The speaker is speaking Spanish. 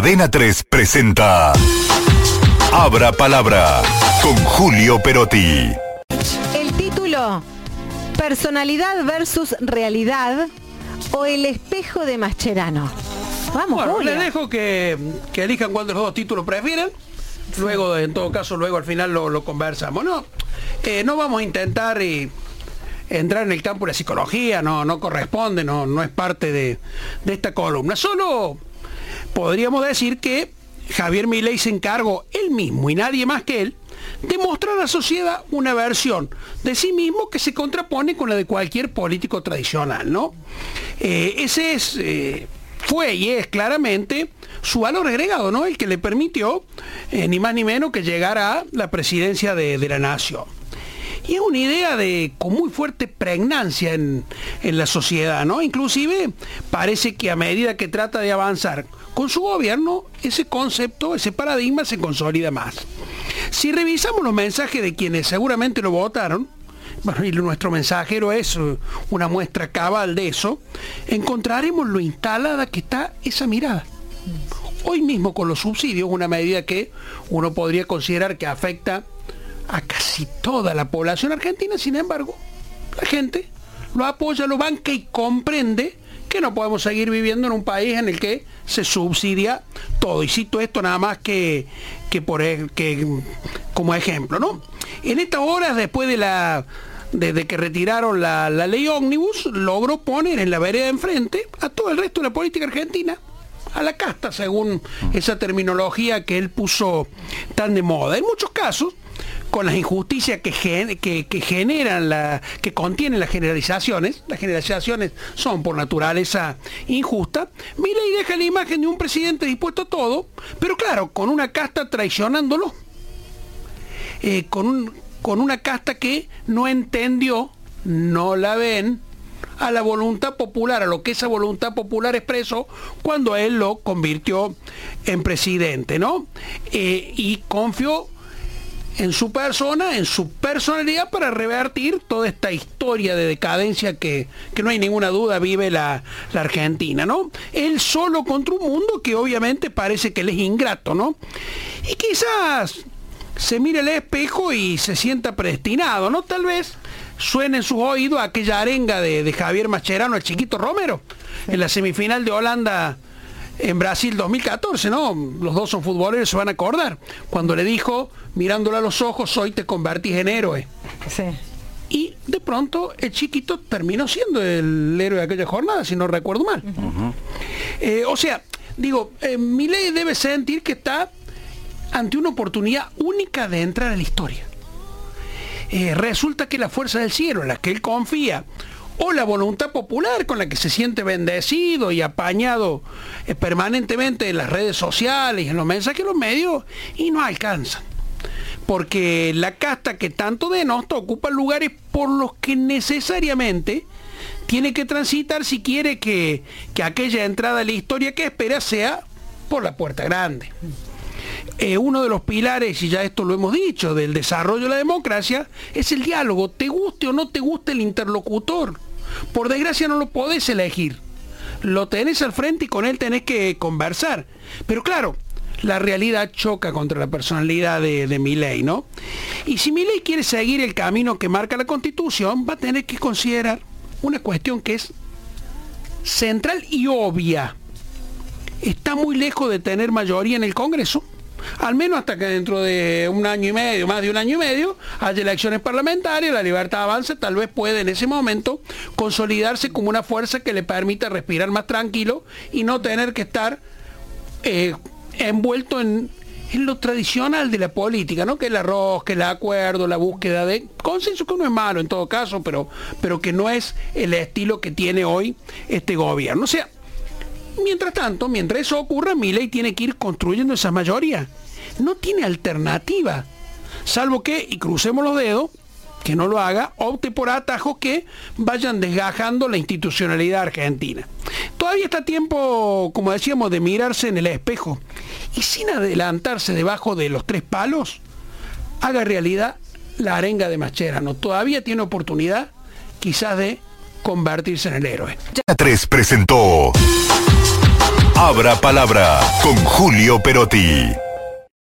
Adena 3 presenta Abra Palabra con Julio Perotti. El título, Personalidad versus Realidad o El espejo de Mascherano. Vamos, Bueno, Julio. les dejo que, que elijan cuál de los dos títulos prefieren. Luego, en todo caso, luego al final lo, lo conversamos. No, Eh, no vamos a intentar eh, entrar en el campo de la psicología, no, no corresponde, no, no es parte de, de esta columna. Solo podríamos decir que Javier Milei se encargó él mismo y nadie más que él de mostrar a la sociedad una versión de sí mismo que se contrapone con la de cualquier político tradicional, ¿no? Eh, ese es, eh, fue y es claramente su valor agregado, ¿no? El que le permitió, eh, ni más ni menos, que llegara a la presidencia de, de la nación. Y es una idea de con muy fuerte pregnancia en, en la sociedad, ¿no? Inclusive parece que a medida que trata de avanzar con su gobierno, ese concepto, ese paradigma se consolida más. Si revisamos los mensajes de quienes seguramente lo votaron, bueno, y nuestro mensajero es eh, una muestra cabal de eso, encontraremos lo instalada que está esa mirada. Hoy mismo con los subsidios, una medida que uno podría considerar que afecta a casi toda la población argentina, sin embargo, la gente lo apoya, lo banca y comprende que no podemos seguir viviendo en un país en el que se subsidia todo. Y cito esto nada más que, que, por, e- que como ejemplo, ¿no? En estas horas, después de la desde que retiraron la, la ley ómnibus, logró poner en la vereda de enfrente a todo el resto de la política argentina a la casta, según esa terminología que él puso tan de moda. En muchos casos, con las injusticias que, gen- que, que generan, la, que contienen las generalizaciones, las generalizaciones son por naturaleza injusta, Milei deja la imagen de un presidente dispuesto a todo, pero claro, con una casta traicionándolo, eh, con, un- con una casta que no entendió, no la ven, a la voluntad popular, a lo que esa voluntad popular expresó cuando él lo convirtió en presidente, ¿no? Eh, y confió en su persona, en su personalidad para revertir toda esta historia de decadencia que, que no hay ninguna duda vive la, la Argentina, ¿no? Él solo contra un mundo que obviamente parece que le es ingrato, ¿no? Y quizás se mire al espejo y se sienta predestinado, ¿no? Tal vez suene en sus oídos aquella arenga de, de Javier Mascherano, el chiquito Romero, en la semifinal de Holanda en Brasil 2014, ¿no? Los dos son futboleros, se van a acordar. Cuando le dijo, mirándole a los ojos, hoy te convertís en héroe. Sí. Y de pronto el chiquito terminó siendo el héroe de aquella jornada, si no recuerdo mal. Eh, o sea, digo, eh, Milei debe sentir que está ante una oportunidad única de entrar a la historia. Eh, resulta que la fuerza del cielo en la que él confía, o la voluntad popular con la que se siente bendecido y apañado eh, permanentemente en las redes sociales, en los mensajes, en los medios, y no alcanzan. Porque la casta que tanto denota ocupa lugares por los que necesariamente tiene que transitar si quiere que, que aquella entrada a la historia que espera sea por la puerta grande. Eh, uno de los pilares, y ya esto lo hemos dicho, del desarrollo de la democracia, es el diálogo. Te guste o no te guste el interlocutor. Por desgracia no lo podés elegir. Lo tenés al frente y con él tenés que conversar. Pero claro, la realidad choca contra la personalidad de, de Milei, ¿no? Y si Milei quiere seguir el camino que marca la Constitución, va a tener que considerar una cuestión que es central y obvia. Está muy lejos de tener mayoría en el Congreso, al menos hasta que dentro de un año y medio, más de un año y medio, haya elecciones parlamentarias, la libertad avance, tal vez puede en ese momento consolidarse como una fuerza que le permita respirar más tranquilo y no tener que estar eh, envuelto en, en lo tradicional de la política, ¿no? Que el arroz, que el acuerdo, la búsqueda de consenso, que no es malo en todo caso, pero, pero que no es el estilo que tiene hoy este gobierno. Sea, mientras tanto, mientras eso ocurra, Milei tiene que ir construyendo esa mayoría. No tiene alternativa. Salvo que, y crucemos los dedos, que no lo haga, opte por atajos que vayan desgajando la institucionalidad argentina. Todavía está tiempo, como decíamos, de mirarse en el espejo y sin adelantarse debajo de los tres palos, haga realidad la arenga de Mascherano. Todavía tiene oportunidad quizás de convertirse en el héroe. 3 presentó Abra Palabra con Julio Perotti.